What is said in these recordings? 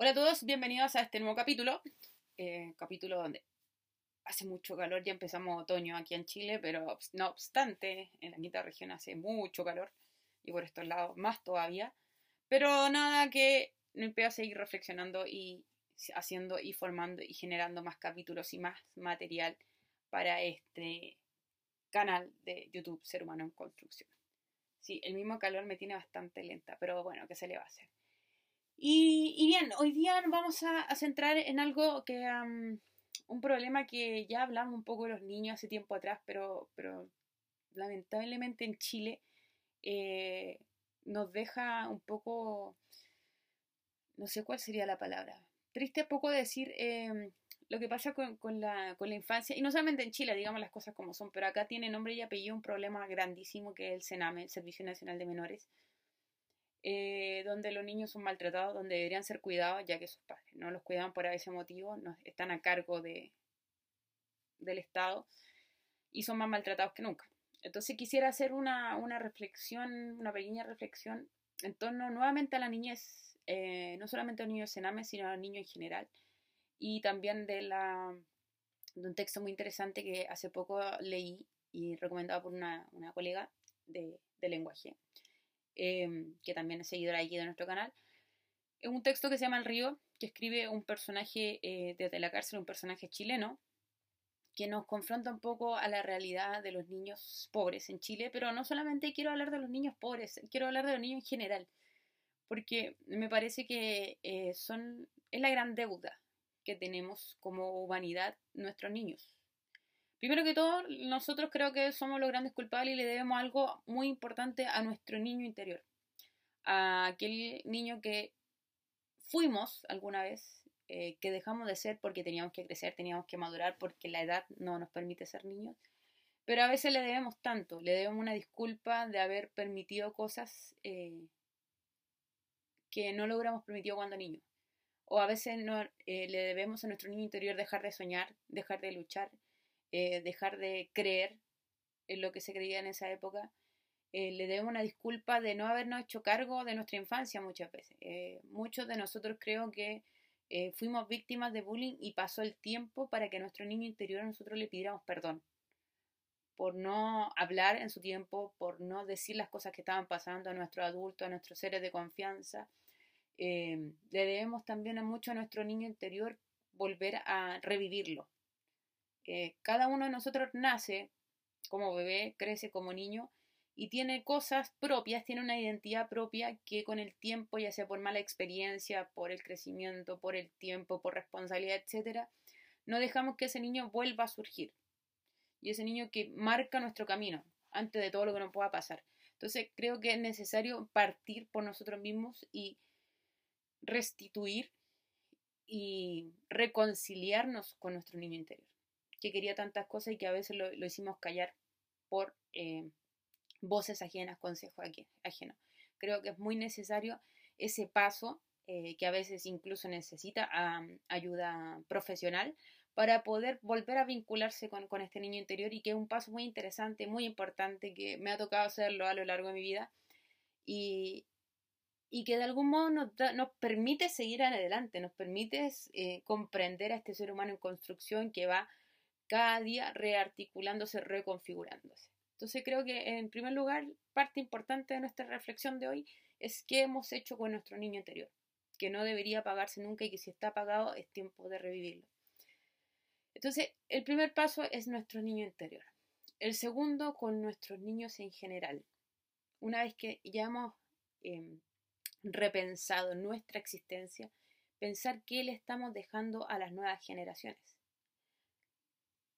Hola a todos, bienvenidos a este nuevo capítulo. Eh, capítulo donde hace mucho calor, ya empezamos otoño aquí en Chile, pero no obstante, en la quinta región hace mucho calor y por estos lados más todavía. Pero nada que no impida seguir reflexionando y haciendo y formando y generando más capítulos y más material para este canal de YouTube Ser Humano en Construcción. Sí, el mismo calor me tiene bastante lenta, pero bueno, ¿qué se le va a hacer? Y, bien, hoy día vamos a, centrar en algo que, un problema que ya hablamos un poco los niños hace tiempo atrás, pero, pero lamentablemente en Chile eh, nos deja un poco, no sé cuál sería la palabra, triste poco decir em, lo que pasa con, la, infancia, y no solamente en Chile, digamos las cosas como son, pero acá tiene nombre y apellido un problema grandísimo que es el CENAME, el Servicio Nacional de Menores eh, donde los niños son maltratados, donde deberían ser cuidados, ya que sus padres no los cuidan por ese motivo, no, están a cargo de, del Estado y son más maltratados que nunca. Entonces quisiera hacer una, una reflexión, una pequeña reflexión en torno nuevamente a la niñez, eh, no solamente a los niños Sename, sino a los niños en general, y también de, la, de un texto muy interesante que hace poco leí y recomendado por una, una colega de, de lenguaje, Em, que también es seguidora aquí de nuestro canal. Es un texto que se llama El río, que escribe un personaje eh, desde la cárcel, un personaje chileno, que nos confronta un poco a la realidad de los niños pobres en Chile, pero no solamente quiero hablar de los niños pobres, quiero hablar de los niños en general, porque me parece que eh, son, es la gran deuda que tenemos como humanidad nuestros niños. Primero que todo, nosotros creo que somos los grandes culpables y le debemos algo muy importante a nuestro niño interior. A aquel niño que fuimos alguna vez, eh, que dejamos de ser porque teníamos que crecer, teníamos que madurar, porque la edad no nos permite ser niños. Pero a veces le debemos tanto, le debemos una disculpa de haber permitido cosas eh, que no logramos permitido cuando niños. O a veces no, eh, le debemos a nuestro niño interior dejar de soñar, dejar de luchar, eh, dejar de creer en lo que se creía en esa época. Eh, le debemos una disculpa de no habernos hecho cargo de nuestra infancia muchas veces. Eh, muchos de nosotros creo que fuimos víctimas de bullying y pasó el tiempo para que nuestro niño interior nosotros le pidiéramos perdón por no hablar en su tiempo, por no decir las cosas que estaban pasando a nuestros adultos, a nuestros seres de confianza. le debemos también a mucho a nuestro niño interior volver a revivirlo, cada uno de nosotros nace como bebé, crece como niño y tiene cosas propias, tiene una identidad propia que con el tiempo, ya sea por mala experiencia, por el crecimiento, por el tiempo, por responsabilidad, etcétera, no dejamos que ese niño vuelva a surgir. Y ese niño que marca nuestro camino antes de todo lo que nos pueda pasar. Entonces creo que es necesario partir por nosotros mismos y restituir y reconciliarnos con nuestro niño interior que quería tantas cosas y que a veces lo, hicimos callar por eh, voces ajenas, consejos ajenos. Creo que es muy necesario ese paso eh, que a veces incluso necesita ayuda profesional para poder volver a vincularse con, este niño interior y que es un paso muy interesante, muy importante, que me ha tocado hacerlo a lo largo de mi vida y, que de algún modo nos, nos permite seguir adelante, nos permite eh, comprender a este ser humano en construcción que va cada día rearticulándose, reconfigurándose. Entonces creo que en primer lugar, parte importante de nuestra reflexión de hoy es qué hemos hecho con nuestro niño interior, que no debería apagarse nunca y que si está apagado es tiempo de revivirlo. Entonces, el primer paso es nuestro niño interior. El segundo, con nuestros niños en general. Una vez que ya hemos em, repensado nuestra existencia, pensar qué le estamos dejando a las nuevas generaciones.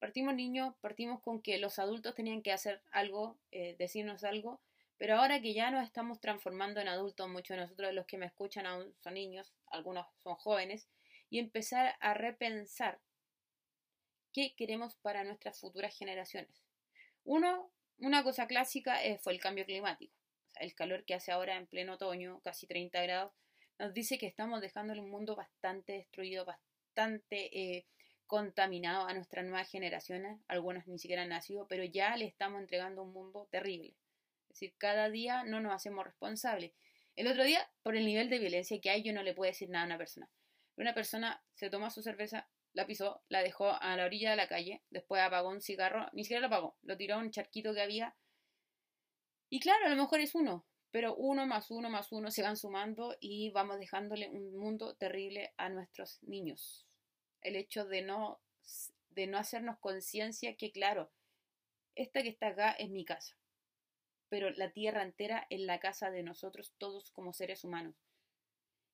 Partimos niños, partimos con que los adultos tenían que hacer algo, eh, decirnos algo, pero ahora que ya nos estamos transformando en adultos, muchos de nosotros, los que me escuchan aún son niños, algunos son jóvenes, y empezar a repensar qué queremos para nuestras futuras generaciones. Uno, una cosa clásica eh, fue el cambio climático. el calor que hace ahora en pleno otoño, casi 30 grados, nos dice que estamos dejando un mundo bastante destruido, bastante eh, contaminado a nuestras nuevas generaciones, algunos ni siquiera han nacido, pero ya le estamos entregando un mundo terrible. Es decir, cada día no nos hacemos responsables. El otro día, por el nivel de violencia que hay, yo no le puedo decir nada a una persona. Una persona se toma su cerveza, la pisó, la dejó a la orilla de la calle, después apagó un cigarro, ni siquiera lo apagó, lo tiró a un charquito que había. Y claro, a lo mejor es uno, pero uno más uno más uno se van sumando y vamos dejándole un mundo terrible a nuestros niños. El hecho de no, de no hacernos conciencia que, claro, esta que está acá es mi casa, pero la tierra entera es la casa de nosotros todos como seres humanos.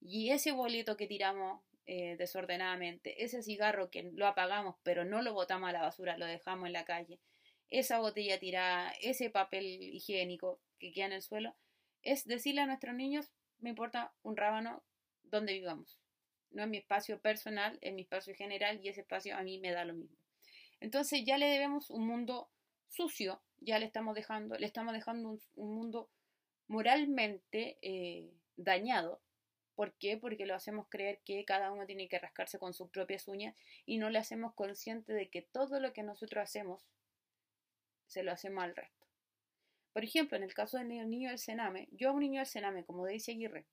Y ese boleto que tiramos eh, desordenadamente, ese cigarro que lo apagamos pero no lo botamos a la basura, lo dejamos en la calle, esa botella tirada, ese papel higiénico que queda en el suelo, es decirle a nuestros niños, me importa un rábano donde vivamos. No es mi espacio personal, es mi espacio general y ese espacio a mí me da lo mismo. Entonces ya le debemos un mundo sucio, ya le estamos dejando, le estamos dejando un, mundo moralmente eh, dañado ¿Por qué? Porque lo hacemos creer que cada uno tiene que rascarse con sus propias uñas y no le hacemos consciente de que todo lo que nosotros hacemos se lo hacemos al resto. Por ejemplo, en el caso del niño del Sename, yo a un niño del Sename, como dice Aguirre,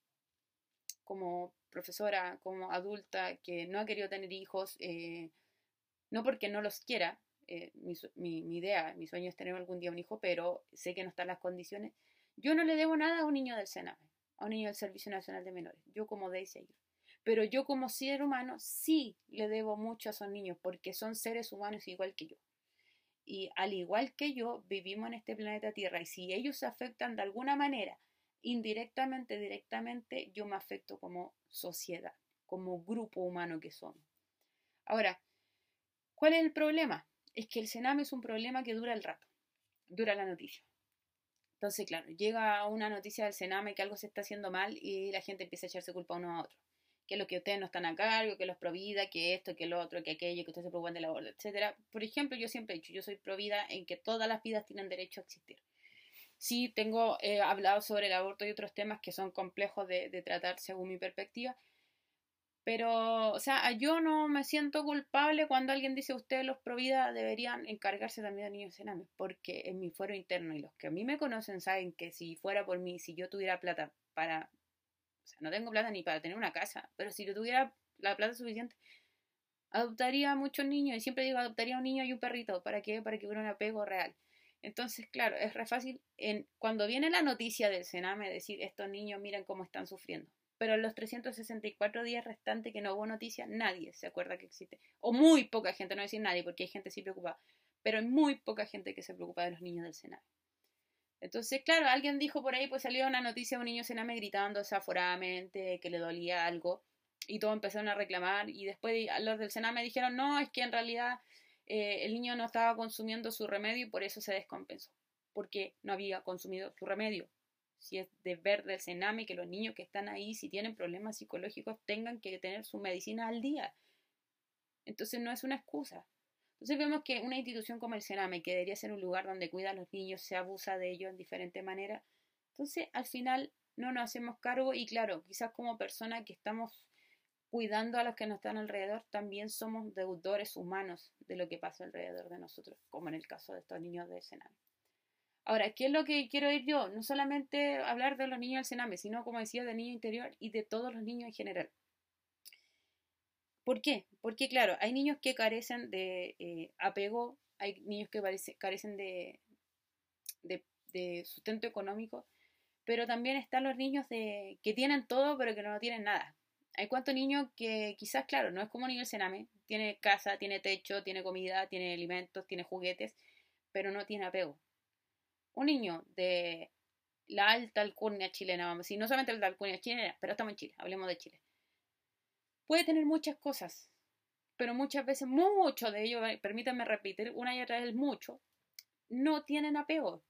como profesora, como adulta que no ha querido tener hijos, eh, no porque no los quiera, eh, mi, mi, idea, mi sueño es tener algún día un hijo, pero sé que no están las condiciones, yo no le debo nada a un niño del Sename a un niño del Servicio Nacional de Menores, yo como Daisy Pero yo como ser humano sí le debo mucho a esos niños porque son seres humanos igual que yo. Y al igual que yo, vivimos en este planeta Tierra y si ellos se afectan de alguna manera, indirectamente, directamente, yo me afecto como sociedad, como grupo humano que somos. Ahora, ¿cuál es el problema? Es que el cename es un problema que dura el rato, dura la noticia. Entonces, claro, llega una noticia del Sename que algo se está haciendo mal y la gente empieza a echarse culpa uno a otro. Que lo que ustedes no están a cargo, que los provida, que esto, que lo otro, que aquello, que ustedes se preocupan de la borda, etcétera. Por ejemplo, yo siempre he dicho, yo soy provida en que todas las vidas tienen derecho a existir. Sí, tengo hablado sobre el aborto y otros temas que son complejos de tratar según mi perspectiva, pero, o sea, yo no me siento culpable cuando alguien dice ustedes los Provida deberían encargarse también de niños enames, porque en mi fuero interno y los que a mí me conocen saben que si fuera por mí, si yo tuviera plata para, o sea, no tengo plata ni para tener una casa, pero si yo tuviera la plata suficiente, adoptaría muchos niños y siempre digo adoptaría a un niño y un perrito, ¿para qué? Para que hubiera un apego real. Entonces, claro, es re fácil en, cuando viene la noticia del Sename decir estos niños miren cómo están sufriendo pero en los 364 días restantes que no hubo noticias, nadie se acuerda que existe. O muy poca gente, no decir nadie, porque hay gente sí preocupada, pero hay muy poca gente que se preocupa de los niños del Sename. Entonces, claro, alguien dijo por ahí, pues salió una noticia de un niño Sename gritando desaforadamente, que le dolía algo, y todos empezaron a reclamar, y después los del Sename dijeron, no, es que en realidad eh, el niño no estaba consumiendo su remedio y por eso se descompensó, porque no había consumido su remedio si es deber del Sename que los niños que están ahí, si tienen problemas psicológicos, tengan que tener su medicina al día. Entonces no es una excusa. Entonces vemos que una institución como el Sename, que debería ser un lugar donde cuida a los niños, se abusa de ellos en diferentes maneras. Entonces al final no nos hacemos cargo y claro, quizás como persona que estamos cuidando a los que nos están alrededor, también somos deudores humanos de lo que pasa alrededor de nosotros, como en el caso de estos niños de Sename. Ahora, ¿qué es lo que quiero ir yo? No solamente hablar de los niños del Sename, sino, como decía, de niño interior y de todos los niños en general. ¿Por qué? Porque, claro, hay niños que carecen de eh, apego, hay niños que carecen de, de, sustento económico, pero también están los niños de, que tienen todo, pero que no tienen nada. Hay cuantos niños que quizás, claro, no es como niño Sename, tiene casa, tiene techo, tiene comida, tiene alimentos, tiene juguetes, pero no tiene apego un niño de la alta alcurnia chilena, vamos a decir, no solamente la alta alcurnia chilena, pero estamos en Chile, hablemos de Chile. Puede tener muchas cosas, pero muchas veces, mucho de ellos, eh, permítanme repetir una y otra vez mucho, no tienen apego.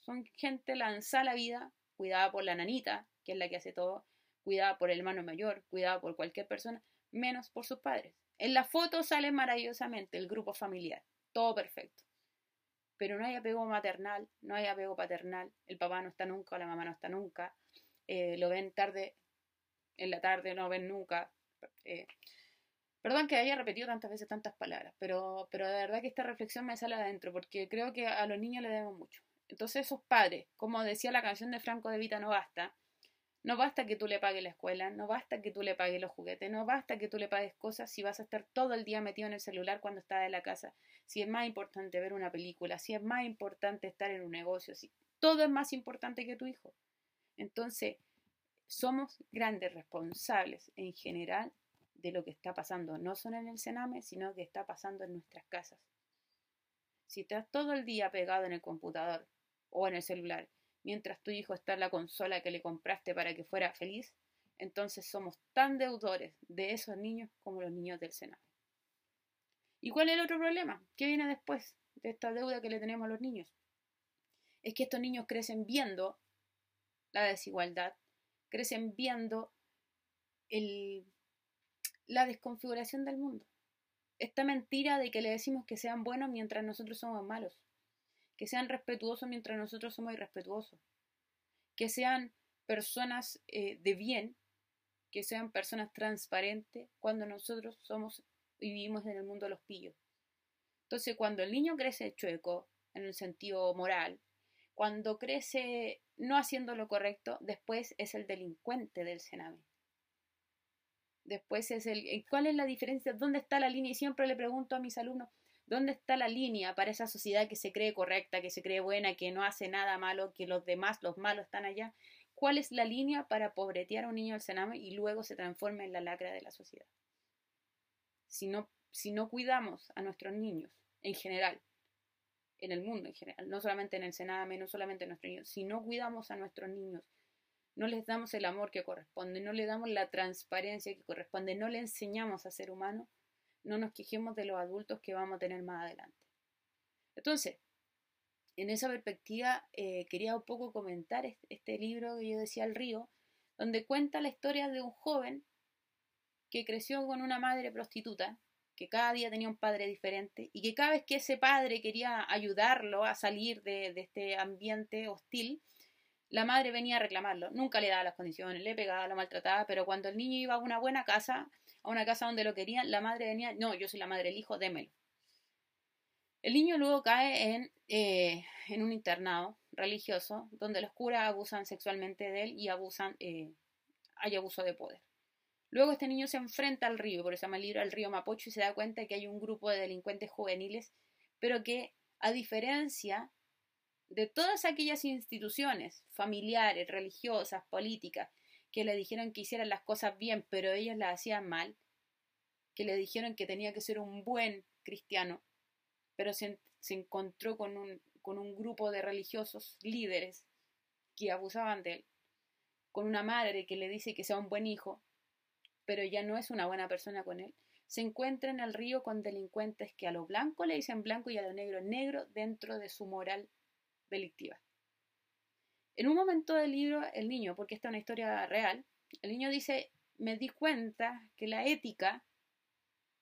Son gente lanzada a la vida, cuidada por la nanita, que es la que hace todo, cuidada por el hermano mayor, cuidada por cualquier persona, menos por sus padres. En la foto sale maravillosamente el grupo familiar, todo perfecto pero no hay apego maternal, no hay apego paternal, el papá no está nunca, la mamá no está nunca, eh, lo ven tarde, en la tarde no ven nunca. Eh, perdón que haya repetido tantas veces tantas palabras, pero, pero de verdad que esta reflexión me sale adentro, porque creo que a los niños le debemos mucho. Entonces esos padres, como decía la canción de Franco de Vita no basta, No basta que tú le pagues la escuela, no basta que tú le pagues los juguetes, no basta que tú le pagues cosas si vas a estar todo el día metido en el celular cuando estás en la casa, si es más importante ver una película, si es más importante estar en un negocio, si todo es más importante que tu hijo. Entonces, somos grandes responsables en general de lo que está pasando, no solo en el Sename, sino que está pasando en nuestras casas. Si estás todo el día pegado en el computador o en el celular mientras tu hijo está en la consola que le compraste para que fuera feliz, entonces somos tan deudores de esos niños como los niños del Senado. ¿Y cuál es el otro problema? ¿Qué viene después de esta deuda que le tenemos a los niños? Es que estos niños crecen viendo la desigualdad, crecen viendo la desconfiguración del mundo. Esta mentira de que le decimos que sean buenos mientras nosotros somos malos que sean respetuosos mientras nosotros somos irrespetuosos, que sean personas eh, de bien, que sean personas transparentes cuando nosotros somos y vivimos en el mundo de los pillos. Entonces, cuando el niño crece chueco, en el sentido moral, cuando crece no haciendo lo correcto, después es el delincuente del Sename. Después es el... ¿Cuál es la diferencia? ¿Dónde está la línea? Y siempre le pregunto a mis alumnos, ¿Dónde está la línea para esa sociedad que se cree correcta, que se cree buena, que no hace nada malo, que los demás, los malos, están allá? ¿Cuál es la línea para pobretear a un niño del Sename y luego se transforma en la lacra de la sociedad? Si no, si no cuidamos a nuestros niños en general, en el mundo en general, no solamente en el Sename, no solamente en nuestros niños, si no cuidamos a nuestros niños, no les damos el amor que corresponde, no les damos la transparencia que corresponde, no les enseñamos a ser humano, no nos quejemos de los adultos que vamos a tener más adelante. Entonces, en esa perspectiva, eh, quería un poco comentar este, libro que yo decía El río, donde cuenta la historia de un joven que creció con una madre prostituta, que cada día tenía un padre diferente y que cada vez que ese padre quería ayudarlo a salir de, de este ambiente hostil, la madre venía a reclamarlo. Nunca le daba las condiciones, le pegaba, lo maltrataba, pero cuando el niño iba a una buena casa, a una casa donde lo querían, la madre venía, no, yo soy la madre del hijo, démelo. El niño luego cae en, eh, en un internado religioso donde los curas abusan sexualmente de él y abusan, eh, hay abuso de poder. Luego este niño se enfrenta al río, por eso se llama el libro El río Mapocho, y se da cuenta que hay un grupo de delincuentes juveniles, pero que a diferencia de todas aquellas instituciones familiares, religiosas, políticas, que le dijeron que hicieran las cosas bien, pero ellos las hacían mal, que le dijeron que tenía que ser un buen cristiano, pero se, encontró con un, con un grupo de religiosos líderes que abusaban de él, con una madre que le dice que sea un buen hijo, pero ya no es una buena persona con él, se encuentra en el río con delincuentes que a lo blanco le dicen blanco y a lo negro negro dentro de su moral delictiva. En un momento del libro, el niño, porque esta es una historia real, el niño dice, me di cuenta que la ética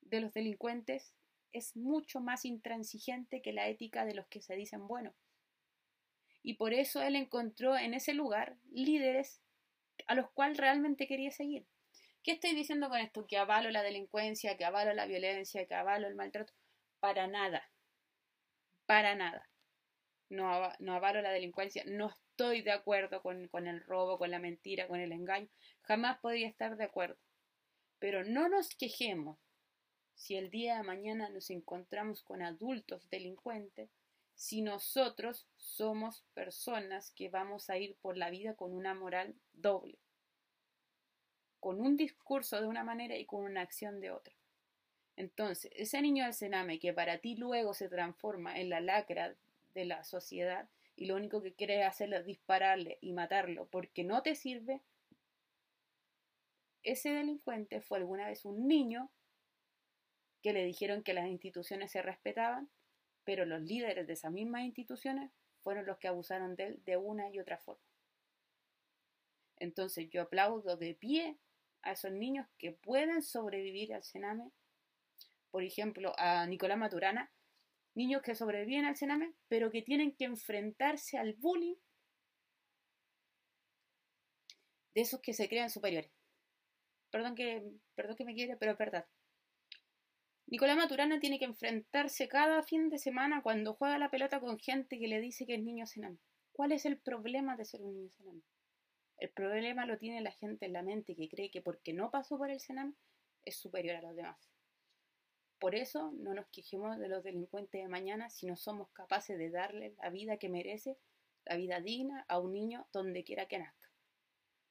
de los delincuentes es mucho más intransigente que la ética de los que se dicen buenos. Y por eso él encontró en ese lugar líderes a los cuales realmente quería seguir. ¿Qué estoy diciendo con esto? Que avalo la delincuencia, que avalo la violencia, que avalo el maltrato. Para nada. Para nada. No, no avalo la delincuencia. No estoy de acuerdo con, con el robo, con la mentira, con el engaño. Jamás podría estar de acuerdo. Pero no nos quejemos si el día de mañana nos encontramos con adultos delincuentes, si nosotros somos personas que vamos a ir por la vida con una moral doble, con un discurso de una manera y con una acción de otra. Entonces, ese niño del cename que para ti luego se transforma en la lacra de la sociedad, y lo único que quiere hacer es dispararle y matarlo porque no te sirve, ese delincuente fue alguna vez un niño que le dijeron que las instituciones se respetaban, pero los líderes de esas mismas instituciones fueron los que abusaron de él de una y otra forma. Entonces yo aplaudo de pie a esos niños que pueden sobrevivir al cename. Por ejemplo, a Nicolás Maturana, niños que sobreviven al cename, pero que tienen que enfrentarse al bullying de esos que se crean superiores. Perdón que, perdón que me quiere, pero es verdad. Nicolás Maturana tiene que enfrentarse cada fin de semana cuando juega la pelota con gente que le dice que es niño cename. ¿Cuál es el problema de ser un niño cename? El problema lo tiene la gente en la mente que cree que porque no pasó por el Sename es superior a los demás. Por eso no nos quejemos de los delincuentes de mañana si no somos capaces de darle la vida que merece, la vida digna a un niño donde quiera que nazca.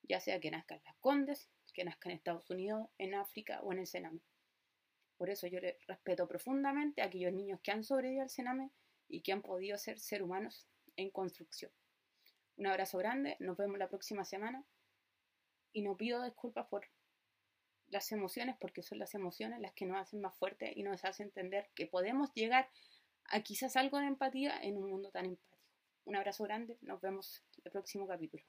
Ya sea que nazca en las Condes, que nazca en Estados Unidos, en África o en el Sename. Por eso yo le respeto profundamente a aquellos niños que han sobrevivido al Sename y que han podido ser ser humanos en construcción. Un abrazo grande, nos vemos la próxima semana y no pido disculpas por las emociones porque son las emociones las que nos hacen más fuertes y nos hacen entender que podemos llegar a quizás algo de empatía en un mundo tan empático. Un abrazo grande, nos vemos en el próximo capítulo.